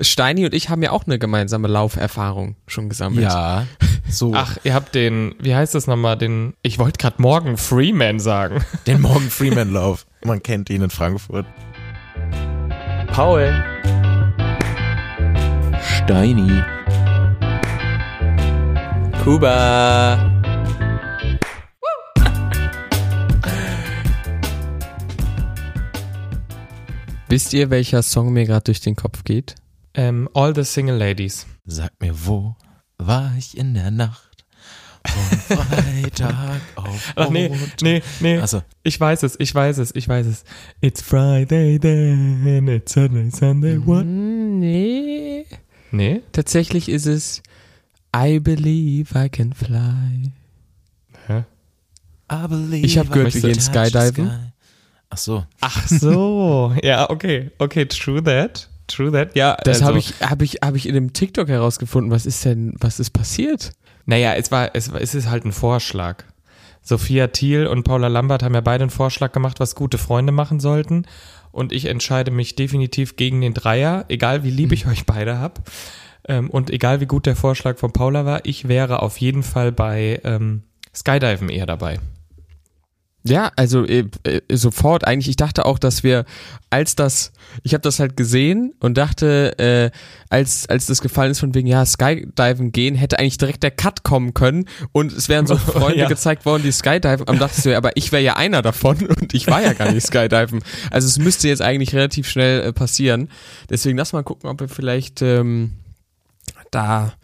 Steini und ich haben ja auch eine gemeinsame Lauferfahrung schon gesammelt. Ja, so. Ach, ihr habt den, wie heißt das nochmal, den, ich wollte gerade Morgan Freeman sagen. Den Morgan Freeman Lauf. Man kennt ihn in Frankfurt. Paul. Steini. Kuba. Wisst ihr, welcher Song mir gerade durch den Kopf geht? Ähm, All the Single Ladies. Sag mir, wo war ich in der Nacht? Von Freitag auf Ach nee, Montag? nee, nee. Also, Ich weiß es, ich weiß es, ich weiß es. It's Friday then, it's Saturday, Sunday, what? Hm, nee. Nee? Tatsächlich ist es I Believe I Can Fly. Hä? I believe Ich hab gehört, I wir can gehen skydiven. sky. Ach so. Ach so, ja, okay, okay, true that, true that, ja. Das also, habe ich, hab ich, hab ich in einem TikTok herausgefunden. Was ist denn, was ist passiert? Naja, es war, es, war- es ist halt ein Vorschlag. Sophia Thiel und Paula Lambert haben ja beide einen Vorschlag gemacht, was gute Freunde machen sollten. Und ich entscheide mich definitiv gegen den Dreier, egal wie lieb ich euch beide hab. Ähm, und egal wie gut der Vorschlag von Paula war, ich wäre auf jeden Fall bei ähm, Skydiven eher dabei. Ja, also äh, äh, sofort eigentlich. Ich dachte auch, dass wir, als das, ich habe das halt gesehen und dachte, äh, als als das gefallen ist von wegen ja Skydiven gehen, hätte eigentlich direkt der Cut kommen können und es wären so Freunde Ja. gezeigt worden, die Skydiven. Und dachte ich so, ja, aber ich wäre ja einer davon und ich war ja gar nicht Skydiven. Also es müsste jetzt eigentlich relativ schnell äh, passieren. Deswegen lass mal gucken, ob wir vielleicht ähm, da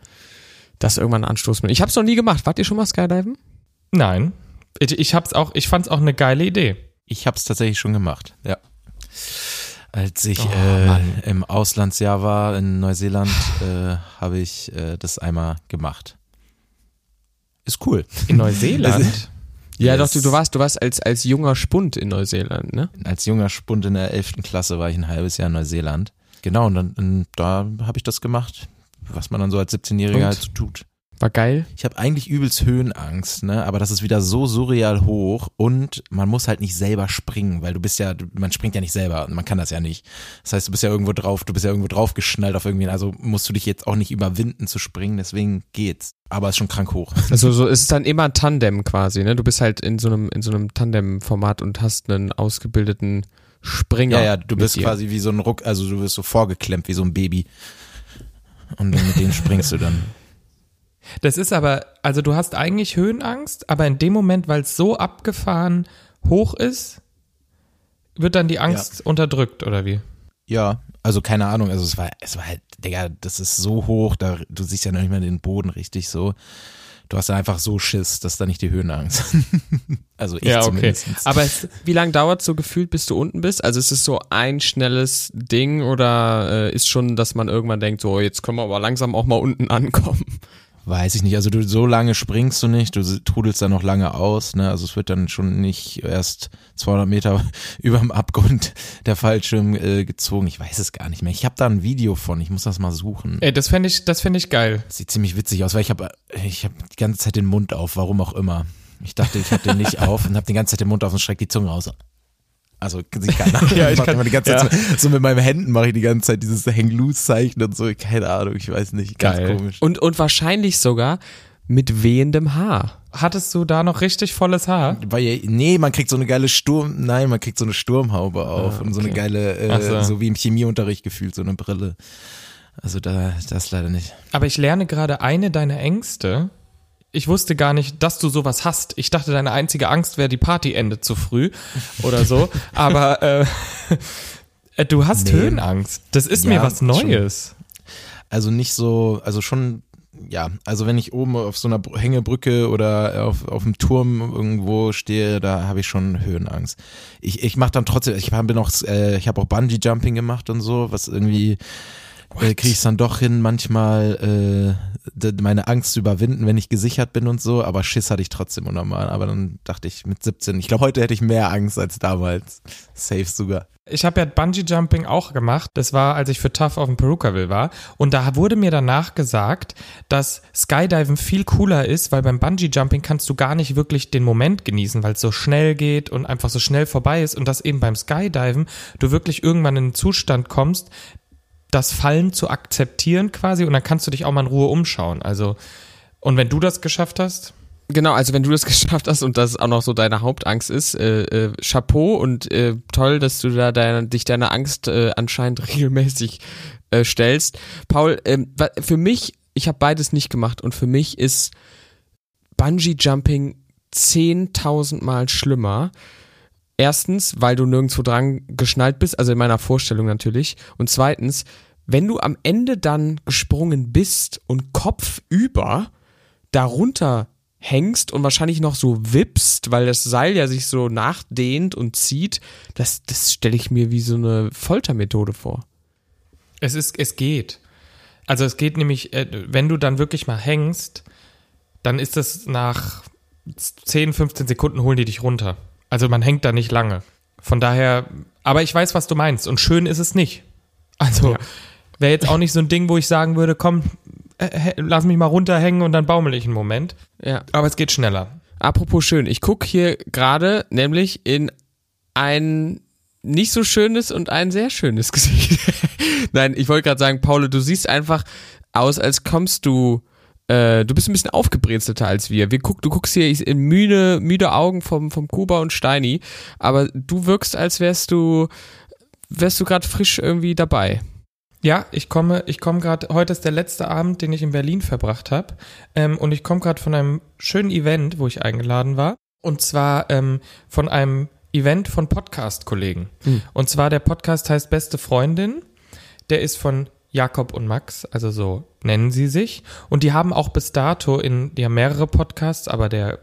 das irgendwann anstoßen. Ich habe es noch nie gemacht. Wart ihr schon mal Skydiven? Nein, ich, ich hab's auch, ich fand's auch eine geile Idee. Ich hab's tatsächlich schon gemacht, ja. Als ich Oh, äh, im Auslandsjahr war in Neuseeland, äh, habe ich äh, das einmal gemacht. Ist cool. In Neuseeland? Ja, Yes. doch, du, du warst, du warst als, als junger Spund in Neuseeland, ne? Als junger Spund in der 11. Klasse war ich ein halbes Jahr in Neuseeland. Genau, und dann und da habe ich das gemacht, was man dann so als 17-Jähriger Und? halt so tut. War geil. Ich habe eigentlich übelst Höhenangst, ne? Aber das ist wieder so surreal hoch und man muss halt nicht selber springen, weil du bist ja, man springt ja nicht selber und man kann das ja nicht. Das heißt, du bist ja irgendwo drauf, du bist ja irgendwo drauf geschnallt auf irgendwie, also musst du dich jetzt auch nicht überwinden zu springen, deswegen geht's. Aber es ist schon krank hoch. Also so es ist dann immer Tandem quasi, ne? Du bist halt in so einem in so einem Tandem-Format und hast einen ausgebildeten Springer. Ja, ja, du bist dir. quasi wie so ein Ruck, also du wirst so vorgeklemmt wie so ein Baby. Und mit denen springst du dann. Das ist aber, also du hast eigentlich Höhenangst, aber in dem Moment, weil es so abgefahren hoch ist, wird dann die Angst unterdrückt, oder wie? Ja, also keine Ahnung, also es war, es war halt, Digga, das ist so hoch, da, du siehst ja noch nicht mal den Boden richtig so. Du hast ja einfach so Schiss, dass da nicht die Höhenangst. also ich Ja, okay. zumindest. Aber es, wie lange dauert so gefühlt, bis du unten bist? Also ist es so ein schnelles Ding oder äh, ist schon, dass man irgendwann denkt, so jetzt können wir aber langsam auch mal unten ankommen? Weiß ich nicht, also du so lange springst du nicht, du trudelst dann noch lange aus, ne? Also es wird dann schon nicht erst 200 Meter überm Abgrund der Fallschirm äh, gezogen. Ich weiß es gar nicht mehr. Ich habe da ein Video von, ich muss das mal suchen. Ey, das fände ich, das fände ich geil. Sieht ziemlich witzig aus, weil ich habe ich hab die ganze Zeit den Mund auf, warum auch immer. Ich dachte, ich habe den nicht auf und habe die ganze Zeit den Mund auf und schreck die Zunge raus. Also sieht keiner. Ja, ich kann- immer die ganze ja. Zeit so, so mit meinen Händen mache ich die ganze Zeit dieses Hang Loose Zeichen und so. Keine Ahnung, ich weiß nicht. Ganz Geil. komisch. Und, und wahrscheinlich sogar mit wehendem Haar. Hattest du da noch richtig volles Haar? Weil, ja- nee, man kriegt so eine geile Sturm, nein, man kriegt so eine Sturmhaube auf Ah, und so eine okay. geile, äh, so. so. wie im Chemieunterricht gefühlt, so eine Brille. Also da, das leider nicht. Aber ich lerne gerade eine deiner Ängste. Ich wusste gar nicht, dass du sowas hast. Ich dachte, deine einzige Angst wäre, die Party endet zu früh oder so. Aber äh, du hast Nee. Höhenangst. Das ist Ja, mir was schon. Neues. Also nicht so, also schon, ja, also wenn ich oben auf so einer Br- Hängebrücke oder auf, auf dem Turm irgendwo stehe, da habe ich schon Höhenangst. Ich, ich mache dann trotzdem, ich hab- bin auch, äh, ich habe auch Bungee Jumping gemacht und so, was irgendwie äh, kriege ich dann doch hin, manchmal äh, meine Angst zu überwinden, wenn ich gesichert bin und so, aber Schiss hatte ich trotzdem unnormal. Aber dann dachte ich mit 17, ich glaube, heute hätte ich mehr Angst als damals. Safe sogar. Ich habe ja Bungee Jumping auch gemacht. Das war, als ich für Tough auf dem Perukaville war. Und da wurde mir danach gesagt, dass Skydiven viel cooler ist, weil beim Bungee Jumping kannst du gar nicht wirklich den Moment genießen, weil es so schnell geht und einfach so schnell vorbei ist. Und dass eben beim Skydiven du wirklich irgendwann in einen Zustand kommst, das Fallen zu akzeptieren quasi und dann kannst du dich auch mal in Ruhe umschauen. Also, und wenn du das geschafft hast, Genau, also wenn du das geschafft hast und das auch noch so deine Hauptangst ist, äh, äh, Chapeau und äh, toll, dass du da deine, dich deiner Angst äh, anscheinend regelmäßig äh, stellst. Paul, wa- für mich, ich habe beides nicht gemacht und für mich ist Bungee Jumping 10.000 Mal schlimmer. Erstens, weil du nirgendwo dran geschnallt bist, also in meiner Vorstellung natürlich. Und zweitens, wenn du am Ende dann gesprungen bist und kopfüber darunter hängst und wahrscheinlich noch so wippst, weil das Seil ja sich so nachdehnt und zieht, das, das stelle ich mir wie so eine Foltermethode vor. es ist, es geht. Also es geht nämlich, äh, wenn du dann wirklich mal hängst, dann ist das nach 10, 15 Sekunden holen die dich runter. Also man hängt da nicht lange. Von daher, aber ich weiß, was du meinst und schön ist es nicht. Also Ja. wäre jetzt auch nicht so ein Ding, wo ich sagen würde, komm, äh, lass mich mal runterhängen und dann baumel ich einen Moment. Ja. Aber es geht schneller. Apropos schön, ich gucke hier gerade nämlich in ein nicht so schönes und ein sehr schönes Gesicht. Nein, ich wollte gerade sagen, Paul, du siehst einfach aus, als kommst du, äh, du bist ein bisschen aufgebrezelter als wir. wir guck, du guckst hier in müde, müde Augen vom, vom Kuba und Steini, aber du wirkst, als wärst du, wärst du gerade frisch irgendwie dabei. Ja, ich komme, ich komme gerade, heute ist der letzte Abend, den ich in Berlin verbracht habe. Ähm, und ich komme gerade von einem schönen Event, wo ich eingeladen war. Und zwar ähm, von einem Event von Podcast-Kollegen. Mhm. Und zwar der Podcast heißt Beste Freundin. Der ist von Jakob und Max, also so nennen sie sich. Und die haben auch bis dato in, die haben mehrere Podcasts, aber der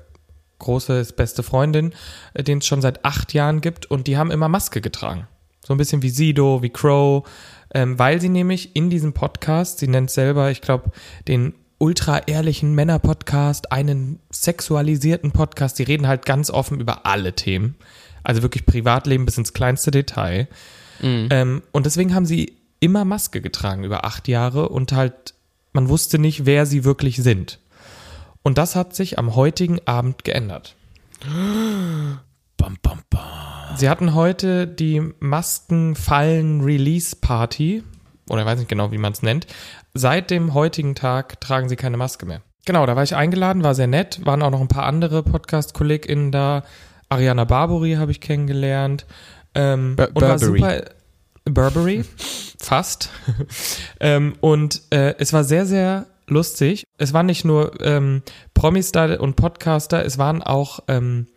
große ist Beste Freundin, äh, den es schon seit acht Jahren gibt. Und die haben immer Maske getragen. So ein bisschen wie Sido, wie Crow, ähm, weil sie nämlich in diesem Podcast, sie nennt selber, ich glaube, den ultra ehrlichen Männer-Podcast, einen sexualisierten Podcast, die reden halt ganz offen über alle Themen. Also wirklich Privatleben bis ins kleinste Detail. Ähm, und deswegen haben sie immer Maske getragen über acht Jahre und halt, man wusste nicht, wer sie wirklich sind. Und das hat sich am heutigen Abend geändert. Bam, bam, bam. Sie hatten heute die Maskenfallen-Release-Party, oder ich weiß nicht genau, wie man es nennt. Seit dem heutigen Tag tragen sie keine Maske mehr. Genau, da war ich eingeladen, war sehr nett, waren auch noch ein paar andere Podcast-KollegInnen da. Ariana Barbary habe ich kennengelernt. Ähm, Bur- und war super. Burberry, fast. ähm, und äh, es war sehr, sehr lustig. Es waren nicht nur ähm, Promis da und Podcaster, es waren auch ähm,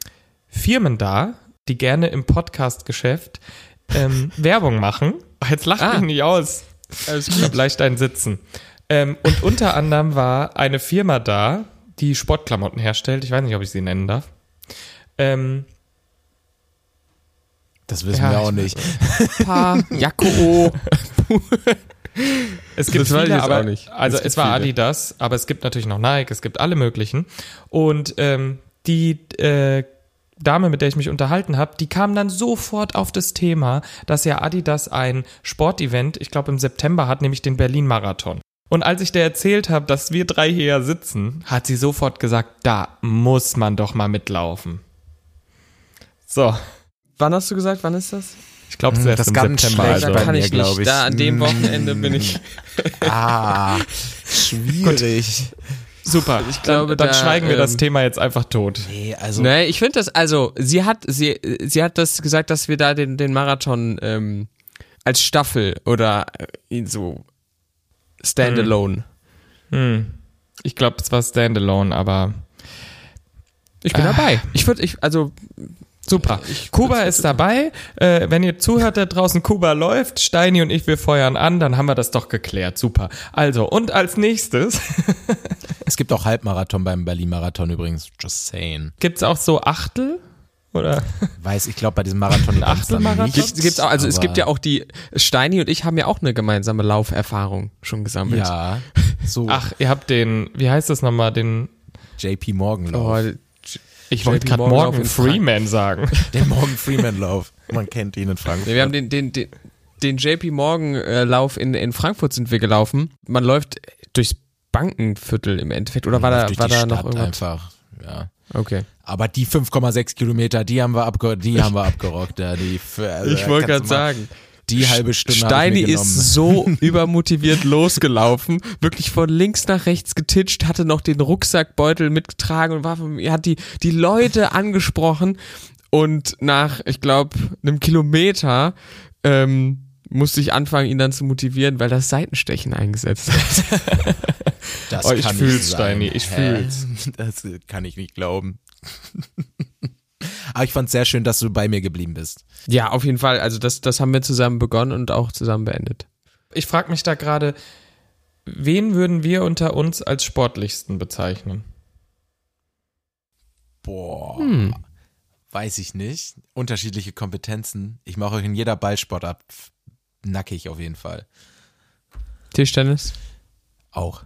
Firmen da, die gerne im Podcast-Geschäft ähm, Werbung machen. Jetzt lacht Ah. mich nicht aus. Ich habe leicht ein Sitzen. Ähm, und unter anderem war eine Firma da, die Sportklamotten herstellt. Ich weiß nicht, ob ich sie nennen darf. Ähm, Das wissen Ja, wir auch ich- nicht. Pa, Jakko. Es gibt Das viele, aber, auch nicht. Also Es es, war viele. Adidas, aber es gibt natürlich noch Nike, es gibt alle möglichen. Und ähm, die äh, Dame, mit der ich mich unterhalten habe, die kam dann sofort auf das Thema, dass ja Adidas ein Sportevent, ich glaube im September hat, nämlich den Berlin-Marathon. Und als ich der erzählt habe, dass wir drei hier ja sitzen, hat sie sofort gesagt, da muss man doch mal mitlaufen. So, Wann hast du gesagt, wann ist das? ich glaube, es ist Hm, das im ganz September. schlecht Also. bei kann ich nicht. ich. Da an dem Mm. Wochenende bin ich. Ah, schwierig. Super, Ich glaube, dann, dann da, schweigen wir das ähm, Thema jetzt einfach tot. Nee, also Nee, ich finde das, also, sie hat, sie, sie hat das gesagt, dass wir da den, den Marathon ähm, als Staffel oder äh, so standalone. Hm. Ich glaube, es war Standalone, aber Ich bin Ah. dabei. Ich würde, ich, also, super. Kuba ist dabei. Äh, wenn ihr zuhört da draußen, Kuba läuft, Steini und ich, wir feuern an, dann haben wir das doch geklärt. Super. Also, und als nächstes es gibt auch Halbmarathon beim Berlin-Marathon übrigens. Just saying. gibt's auch so Achtel? Oder? Weiß, ich glaube bei diesem Marathon Achtelmarathon? Gibt, gibt's auch, also es gibt ja auch die, Steini und ich haben ja auch eine gemeinsame Lauferfahrung schon gesammelt. Ja, so Ach, ihr habt den, wie heißt das nochmal, den, JP Morgan Oh, Lauf. Ich wollte gerade Morgan Morgan Freeman sagen. Den Morgan Freeman Lauf. Man kennt ihn in Frankfurt. Nee, wir haben den, den, den, den JP Morgan äh, Lauf in, in Frankfurt sind wir gelaufen. Man läuft durchs Bankenviertel im Endeffekt. Oder war da, war da Stadt noch irgendwas? einfach. Ja. Okay. Aber die 5,6 Kilometer, die haben wir, abge die haben wir abgerockt. Ja, die, also, Ich wollte gerade sagen. Die halbe Stunde Steini ist so übermotiviert losgelaufen, wirklich von links nach rechts getitscht, hatte noch den Rucksackbeutel mitgetragen und war von, hat die, die Leute angesprochen und nach, ich glaube, einem Kilometer ähm, musste ich anfangen, ihn dann zu motivieren, weil das Seitenstechen eingesetzt hat. Das Oh, ich fühl's. Steini, ich Hä? fühl's. Das kann ich nicht glauben. Aber ich fand's sehr schön, dass du bei mir geblieben bist. Ja, auf jeden Fall. Also das, das haben wir zusammen begonnen und auch zusammen beendet. Ich frage mich da gerade, wen würden wir unter uns als sportlichsten bezeichnen? Boah. Hm. Weiß ich nicht. Unterschiedliche Kompetenzen. Ich mache euch in jeder Ballsportart nackig auf jeden Fall. Tischtennis? Auch.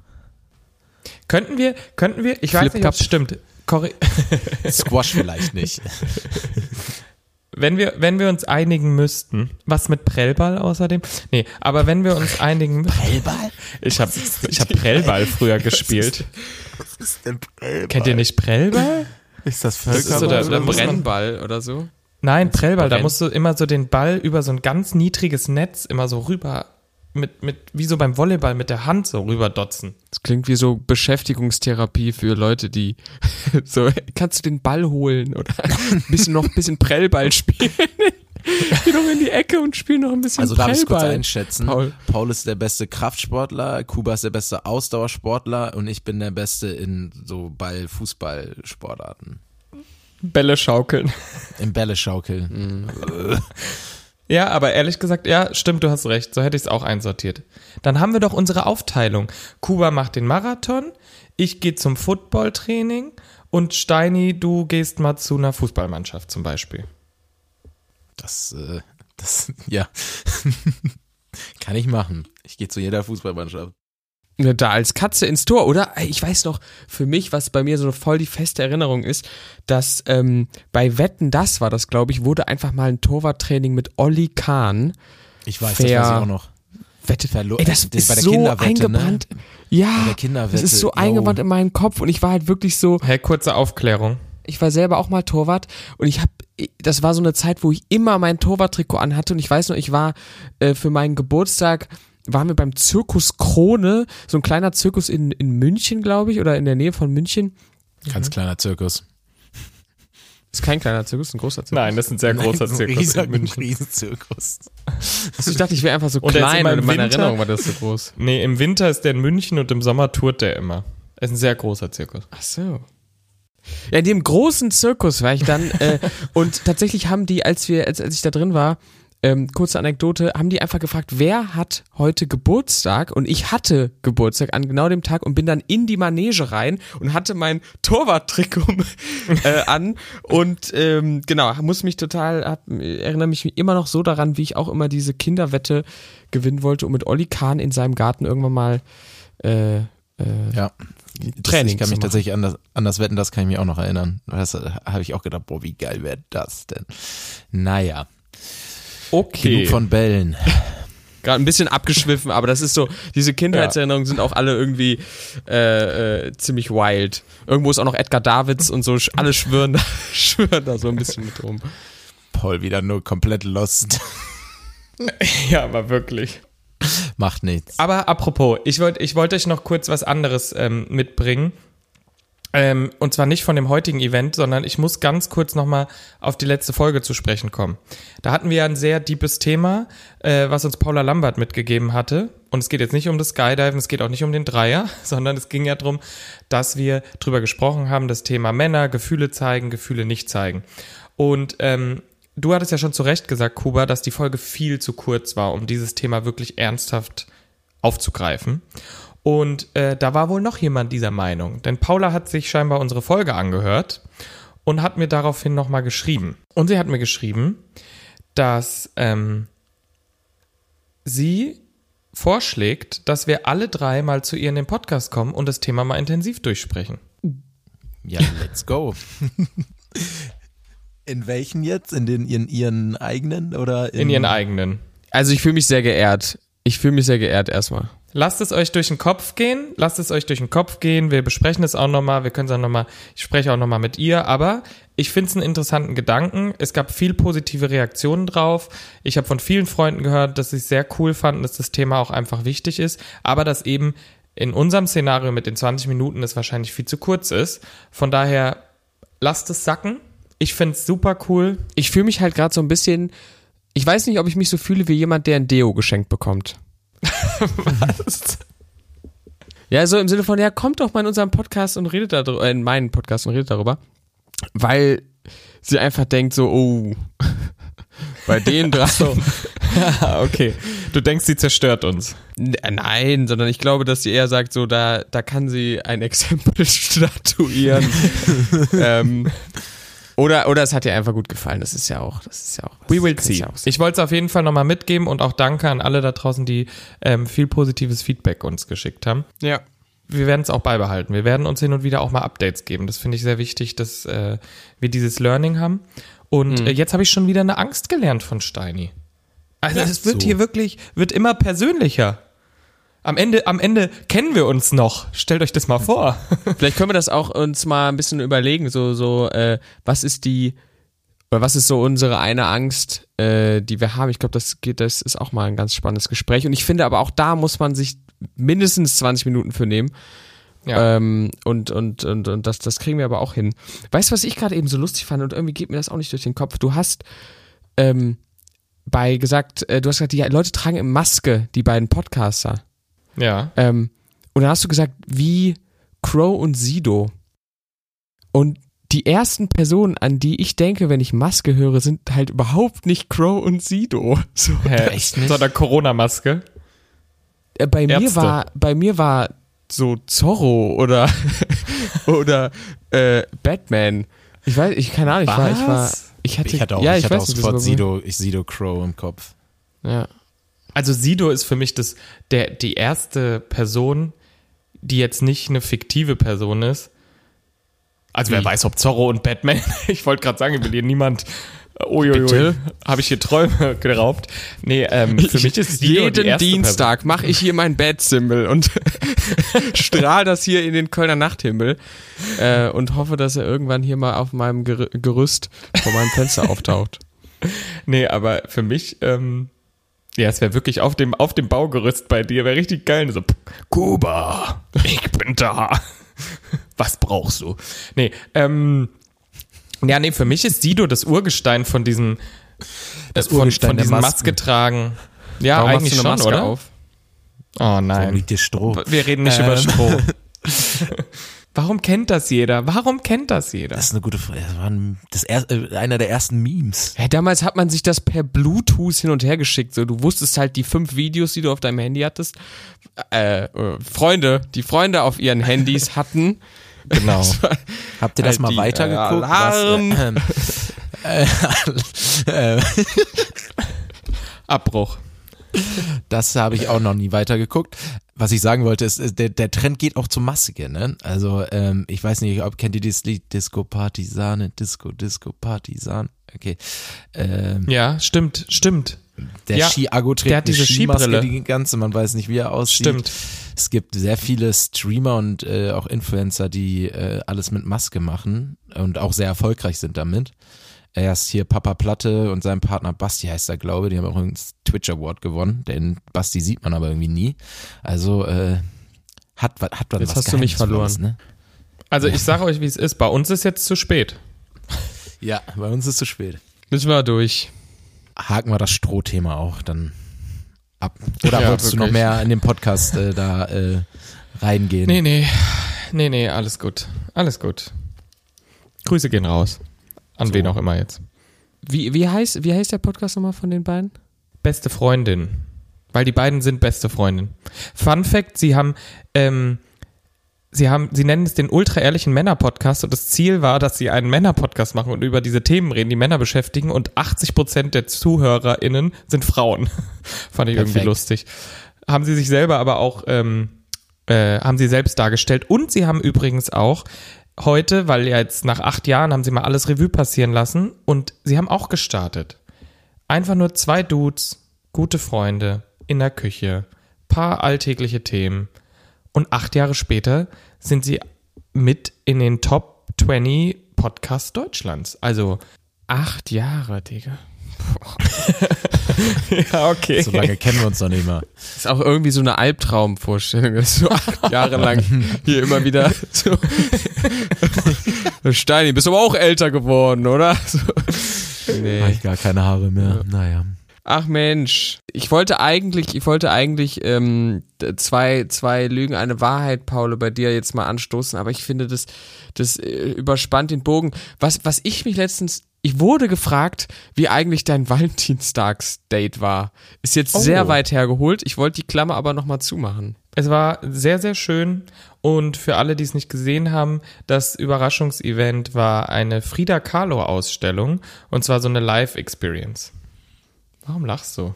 Könnten wir, könnten wir, ich weiß Flip nicht, ob es stimmt. Korri Squash vielleicht nicht. wenn wir, wenn wir uns einigen müssten, was mit Prellball außerdem? Nee, aber wenn wir uns einigen müssten. Prellball? Ich habe ich hab Prellball früher gespielt. Was ist denn Prellball? Kennt ihr nicht Prellball? Ist das Das ist so Völkerball? der- Oder da muss man- Brennball oder so? Nein, Prellball, da musst du immer so den Ball über so ein ganz niedriges Netz immer so rüber, mit, mit, wie so beim Volleyball mit der Hand so rüberdotzen. Das klingt wie so Beschäftigungstherapie für Leute, die so, kannst du den Ball holen oder ein bisschen noch ein bisschen Prellball spielen? Geh doch in die Ecke und spiel noch ein bisschen Also darf ich kurz einschätzen. Paul. Paul. ist der beste Kraftsportler, Kuba ist der beste Ausdauersportler und ich bin der beste in so Ball-Fußball-Sportarten. Bälle schaukeln. Im Bälle-Schaukeln. Ja, aber ehrlich gesagt, ja, stimmt, du hast recht. So hätte ich es auch einsortiert. Dann haben wir doch unsere Aufteilung. Kuba macht den Marathon, ich gehe zum Footballtraining und Steini, du gehst mal zu einer Fußballmannschaft zum Beispiel. Das, äh, das, ja. Kann ich machen. Ich gehe zu jeder Fußballmannschaft. Ja, da als Katze ins Tor, oder? Ich weiß noch, für mich, was bei mir so voll die feste Erinnerung ist, dass ähm, bei Wetten, das war das, glaube ich, wurde einfach mal ein Torwarttraining mit Olli Kahn. Ich weiß, Fair. das weiß ich auch noch. Wette, Verlo- ey, das das ist bei der so Kinderwette, eingebrannt. ne? Ja, Bei der Kinderwette, das ist so eingebrannt in meinen Kopf und ich war halt wirklich so, Hey, kurze Aufklärung. ich war selber auch mal Torwart und ich habe, das war so eine Zeit, wo ich immer mein Torwarttrikot anhatte und ich weiß noch, ich war äh, für meinen Geburtstag, waren wir beim Zirkus Krone, so ein kleiner Zirkus in, in München, glaube ich, oder in der Nähe von München. Ganz kleiner Zirkus. Ist kein kleiner Zirkus, ein großer Zirkus. Nein, das ist ein sehr großer Nein, Zirkus Riesen, in München. Riesenzirkus. Also ich dachte, ich wäre einfach so Und der ist klein und in meiner Winter- Erinnerung war das so groß. Nee, im Winter ist der in München und im Sommer tourt der immer. Er ist ein sehr großer Zirkus. Ach so. Ja, in dem großen Zirkus war ich dann äh, und tatsächlich haben die, als wir, als, als ich da drin war, ähm, kurze Anekdote, haben die einfach gefragt, wer hat heute Geburtstag? Und ich hatte Geburtstag an genau dem Tag und bin dann in die Manege rein und hatte mein Torwarttrikot äh, an und ähm, genau, muss mich total, hab, erinnere mich immer noch so daran, wie ich auch immer diese Kinderwette gewinnen wollte und mit Olli Kahn in seinem Garten irgendwann mal äh, äh, Ja. Training Ich kann mich tatsächlich an das, an das Wetten, das kann ich mich auch noch erinnern. Das äh, habe ich auch gedacht, boah, wie geil wäre das denn? Naja, Okay. genug von Bällen. Gerade ein bisschen abgeschwiffen, aber das ist so, diese Kindheitserinnerungen sind auch alle irgendwie äh, äh, ziemlich wild. Irgendwo ist auch noch Edgar Davids und so, alle schwören da, schwören da so ein bisschen mit rum. Paul wieder nur komplett lost. ja, aber wirklich. Macht nichts. Aber apropos, ich wollte ich wollte euch noch kurz was anderes ähm, mitbringen. Ähm, und zwar nicht von dem heutigen Event, sondern ich muss ganz kurz nochmal auf die letzte Folge zu sprechen kommen. Da hatten wir ja ein sehr deepes Thema, äh, was uns Paula Lambert mitgegeben hatte. Und es geht jetzt nicht um das Skydiven, es geht auch nicht um den Dreier, sondern es ging ja darum, dass wir drüber gesprochen haben, das Thema Männer, Gefühle zeigen, Gefühle nicht zeigen. Und ähm, du hattest ja schon zu Recht gesagt, Kuba, dass die Folge viel zu kurz war, um dieses Thema wirklich ernsthaft aufzugreifen. Und äh, da war wohl noch jemand dieser Meinung, denn Paula hat sich scheinbar unsere Folge angehört und hat mir daraufhin nochmal geschrieben. Und sie hat mir geschrieben, dass ähm, sie vorschlägt, dass wir alle drei mal zu ihr in den Podcast kommen und das Thema mal intensiv durchsprechen. Ja, let's go. In welchen jetzt? In den in ihren eigenen oder in, In ihren eigenen. Also ich fühle mich sehr geehrt. Ich fühle mich sehr geehrt erstmal. Lasst es euch durch den Kopf gehen, lasst es euch durch den Kopf gehen. Wir besprechen es auch nochmal, wir können es auch nochmal, ich spreche auch nochmal mit ihr, aber ich finde es einen interessanten Gedanken. Es gab viel positive Reaktionen drauf. Ich habe von vielen Freunden gehört, dass sie es sehr cool fanden, dass das Thema auch einfach wichtig ist, aber dass eben in unserem Szenario mit den 20 Minuten es wahrscheinlich viel zu kurz ist. Von daher lasst es sacken. Ich finde es super cool. Ich fühle mich halt gerade so ein bisschen, ich weiß nicht, ob ich mich so fühle wie jemand, der ein Deo geschenkt bekommt. Was? Ja, so im Sinne von, ja, kommt doch mal in unseren Podcast und redet darüber, äh, in meinen Podcast und redet darüber. Weil sie einfach denkt so, oh, bei den drei. So. okay. Du denkst, sie zerstört uns. N- Nein, sondern ich glaube, dass sie eher sagt, so, da, da kann sie ein Exempel statuieren. ähm, oder, oder es hat ihr einfach gut gefallen. Das ist ja auch, das ist ja auch. We will see. ja. Ich wollte es auf jeden Fall nochmal mitgeben und auch danke an alle da draußen, die ähm, viel positives Feedback uns geschickt haben. Ja. Wir werden es auch beibehalten. Wir werden uns hin und wieder auch mal Updates geben. Das finde ich sehr wichtig, dass äh, wir dieses Learning haben. Und Mhm. äh, jetzt habe ich schon wieder eine Angst gelernt von Steini. Also es wird so. hier wirklich, wird immer persönlicher. Am Ende, am Ende kennen wir uns noch. Stellt euch das mal vor. Vielleicht können wir das auch uns mal ein bisschen überlegen, so, so, äh, was ist die, oder was ist so unsere eine Angst, äh, die wir haben? Ich glaube, das geht, das ist auch mal ein ganz spannendes Gespräch. Und ich finde aber auch da muss man sich mindestens 20 Minuten für nehmen. Ja. Ähm, und und, und, und das, das kriegen wir aber auch hin. Weißt du, was ich gerade eben so lustig fand und irgendwie geht mir das auch nicht durch den Kopf? Du hast ähm, bei gesagt, äh, du hast gesagt, die Leute tragen im Maske, die beiden Podcaster. Ja. Ähm, und dann hast du gesagt, wie Crow und Sido. Und die ersten Personen, an die ich denke, wenn ich Maske höre, sind halt überhaupt nicht Crow und Sido. So, Hä? Echt nicht? So einer Corona-Maske. äh, bei mir war, bei mir war so Zorro oder oder äh, Batman. Ich weiß, ich keine Ahnung, ich war, ich war, Was? ich hatte, Ich hatte auch, ja, ich ich, hatte auch nicht, sofort Sido, ich Sido Crow im Kopf. Ja. Also Sido ist für mich das, der, die erste Person, die jetzt nicht eine fiktive Person ist. Also wer Wie? weiß, ob Zorro und Batman, ich wollte gerade sagen, ich will hier niemand, uiuiui, Bitte? habe ich hier Träume geraubt. Nee, ähm, für mich ist Sido die Jeden Dienstag mache ich hier mein Bat-Symbol und strahl das hier in den Kölner Nachthimmel äh, und hoffe, dass er irgendwann hier mal auf meinem Ger Gerüst vor meinem Fenster auftaucht. Nee, aber für mich, ähm, ja, es wäre wirklich auf dem, auf dem Baugerüst bei dir, wäre richtig geil. So, Kuba, ich bin da. Was brauchst du? Nee, ähm, ja, nee, für mich ist Sido das Urgestein von diesem, Das von, Urgestein von diesem. Maske tragen. Ja, Warum eigentlich schon, Maske oder? auf? Oh nein. liegt dir Stroh? Wir reden nicht Ähm. über Stroh. Warum kennt das jeder? Warum kennt das jeder? Das ist eine gute Frage. Das war ein, das er, äh, einer der ersten Memes. Ja, damals hat man sich das per Bluetooth hin und her geschickt. So, du wusstest halt die fünf Videos, die du auf deinem Handy hattest. Äh, äh, Freunde, die Freunde auf ihren Handys hatten. Genau. Habt ihr das Halt mal die, weitergeguckt? äh, Alarm. Was, äh, äh, äh, Abbruch. das habe ich auch noch nie weitergeguckt. Was ich sagen wollte, ist, ist der, der Trend geht auch zur Maske, ne? Also, ähm, ich weiß nicht, ob kennt ihr das Lied Disco Partisane, Disco, Disco Partisan? Okay. Ähm, Ja, stimmt, stimmt. der Ja, Ski-Ago trägt der hat diese Skimaske, Skibrille. die ganze, man weiß nicht, wie er aussieht. Stimmt. Es gibt sehr viele Streamer und äh, auch Influencer, die äh, alles mit Maske machen und auch sehr erfolgreich sind damit. Erst hier Papa Platte und sein Partner Basti heißt er, glaube ich. Die haben auch einen Twitch Award gewonnen. Den Basti sieht man aber irgendwie nie. Also äh, hat, hat was Jetzt was hast du mich verloren. Ne? Also ich sage euch, wie es ist. Bei uns ist jetzt zu spät. Ja, bei uns ist zu spät. Müssen wir durch. Haken wir das Strohthema auch dann ab. Oder Ja, wolltest du noch mehr in den Podcast äh, da äh, reingehen? Nee, nee. Nee, nee, alles gut. Alles gut. Grüße gehen raus. An So. wen auch immer jetzt. Wie, wie, heißt, wie heißt der Podcast nochmal von den beiden? Beste Freundin. Weil die beiden sind beste Freundin. Fun Fact, sie haben, ähm, sie haben, sie nennen es den ultra-ehrlichen Männer-Podcast und das Ziel war, dass sie einen Männer-Podcast machen und über diese Themen reden, die Männer beschäftigen und 80 Prozent der ZuhörerInnen sind Frauen. Fand ich irgendwie Perfekt. lustig. Haben sie sich selber aber auch, ähm, äh, haben sie selbst dargestellt und sie haben übrigens auch heute, weil ja jetzt nach acht Jahren haben sie mal alles Revue passieren lassen und sie haben auch gestartet. Einfach nur zwei Dudes, gute Freunde, in der Küche, paar alltägliche Themen. Und acht Jahre später sind sie mit in den Top 20 Podcasts Deutschlands. Also Acht Jahre, Digga. ja, okay. So lange kennen wir uns noch nicht mal. Ist auch irgendwie so eine Albtraumvorstellung, dass du acht Jahre lang hier immer wieder so. Steini, bist aber auch älter geworden, oder? So. Habe Nee. ich gar keine Haare mehr. Naja. Ach Mensch, ich wollte eigentlich, ich wollte eigentlich ähm, zwei, zwei Lügen, eine Wahrheit, Paul, bei dir jetzt mal anstoßen, aber ich finde, das, das äh, überspannt den Bogen. Was, was ich mich letztens, ich wurde gefragt, wie eigentlich dein Valentinstags-Date war. Ist jetzt Oh. sehr weit hergeholt. Ich wollte die Klammer aber nochmal zumachen. Es war sehr, sehr schön. Und für alle, die es nicht gesehen haben, das Überraschungsevent war eine Frida Kahlo-Ausstellung. Und zwar so eine Live-Experience. Warum lachst du?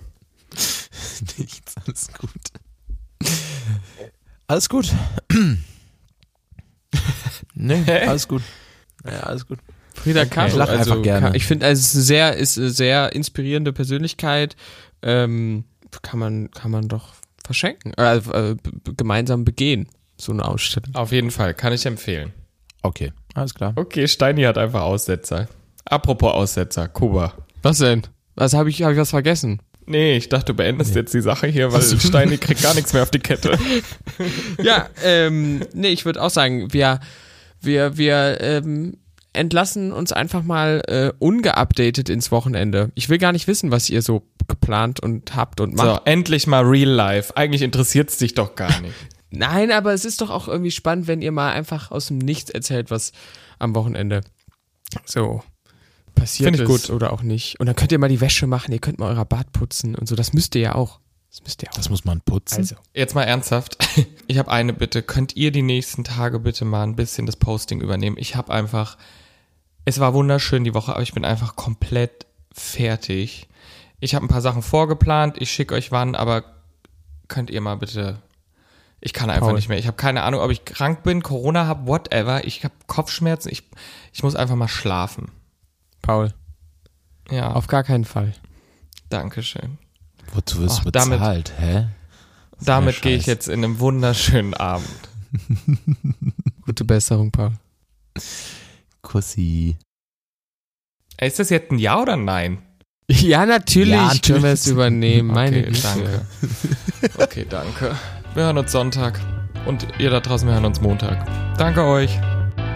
Nichts, alles gut. Alles gut. nee, alles gut. Ja, alles gut. Frida Kahlo, Ich lach also einfach gerne. Ich finde, also es ist eine sehr, ist eine sehr inspirierende Persönlichkeit. Ähm, kann man, kann man doch verschenken, äh, äh, b- gemeinsam begehen, so eine Ausstellung. Auf jeden Fall, kann ich empfehlen. Okay, alles klar. Okay, Steini hat einfach Aussetzer. Apropos Aussetzer, Kuba. Was denn? Was habe ich, habe ich was vergessen? Nee, ich dachte, du beendest jetzt die Sache hier, weil Steini kriegt gar nichts mehr auf die Kette. ja, ähm, nee, ich würde auch sagen, wir, wir, wir ähm, entlassen uns einfach mal äh, ungeupdatet ins Wochenende. Ich will gar nicht wissen, was ihr so geplant und habt und macht. So, endlich mal Real Life. Eigentlich interessiert es dich doch gar nicht. Nein, aber es ist doch auch irgendwie spannend, wenn ihr mal einfach aus dem Nichts erzählt, was am Wochenende so passiert Find ich ist gut. oder auch nicht. Und dann könnt ihr mal die Wäsche machen, ihr könnt mal euer Bad putzen und so. Das müsst ihr ja auch. Das müsst ihr auch. Das muss man putzen. also. Jetzt mal ernsthaft. Ich habe eine Bitte. Könnt ihr die nächsten Tage bitte mal ein bisschen das Posting übernehmen? Ich habe einfach, es war wunderschön die Woche, aber ich bin einfach komplett fertig. Ich habe ein paar Sachen vorgeplant. Ich schicke euch wann, aber könnt ihr mal bitte. Ich kann einfach Paul. nicht mehr. Ich habe keine Ahnung, ob ich krank bin, Corona habe, whatever. Ich habe Kopfschmerzen. Ich, ich muss einfach mal schlafen. Paul, Ja, auf gar keinen Fall. Dankeschön. Wozu wirst du damit- bezahlt, hä? Damit gehe ich jetzt in einem wunderschönen Abend. Gute Besserung, Paul. Kussi. Ist das jetzt ein Ja oder ein Nein? Ja, natürlich, Ja, können wir es natürlich. übernehmen. Meine Okay, danke. Okay, danke. Wir hören uns Sonntag. Und ihr da draußen, wir hören uns Montag. Danke euch.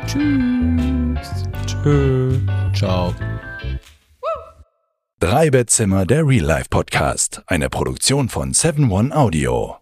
Tschüss. Tschö. Ciao. Drei Bettzimmer, der Real Life Podcast. Eine Produktion von 7 One Audio.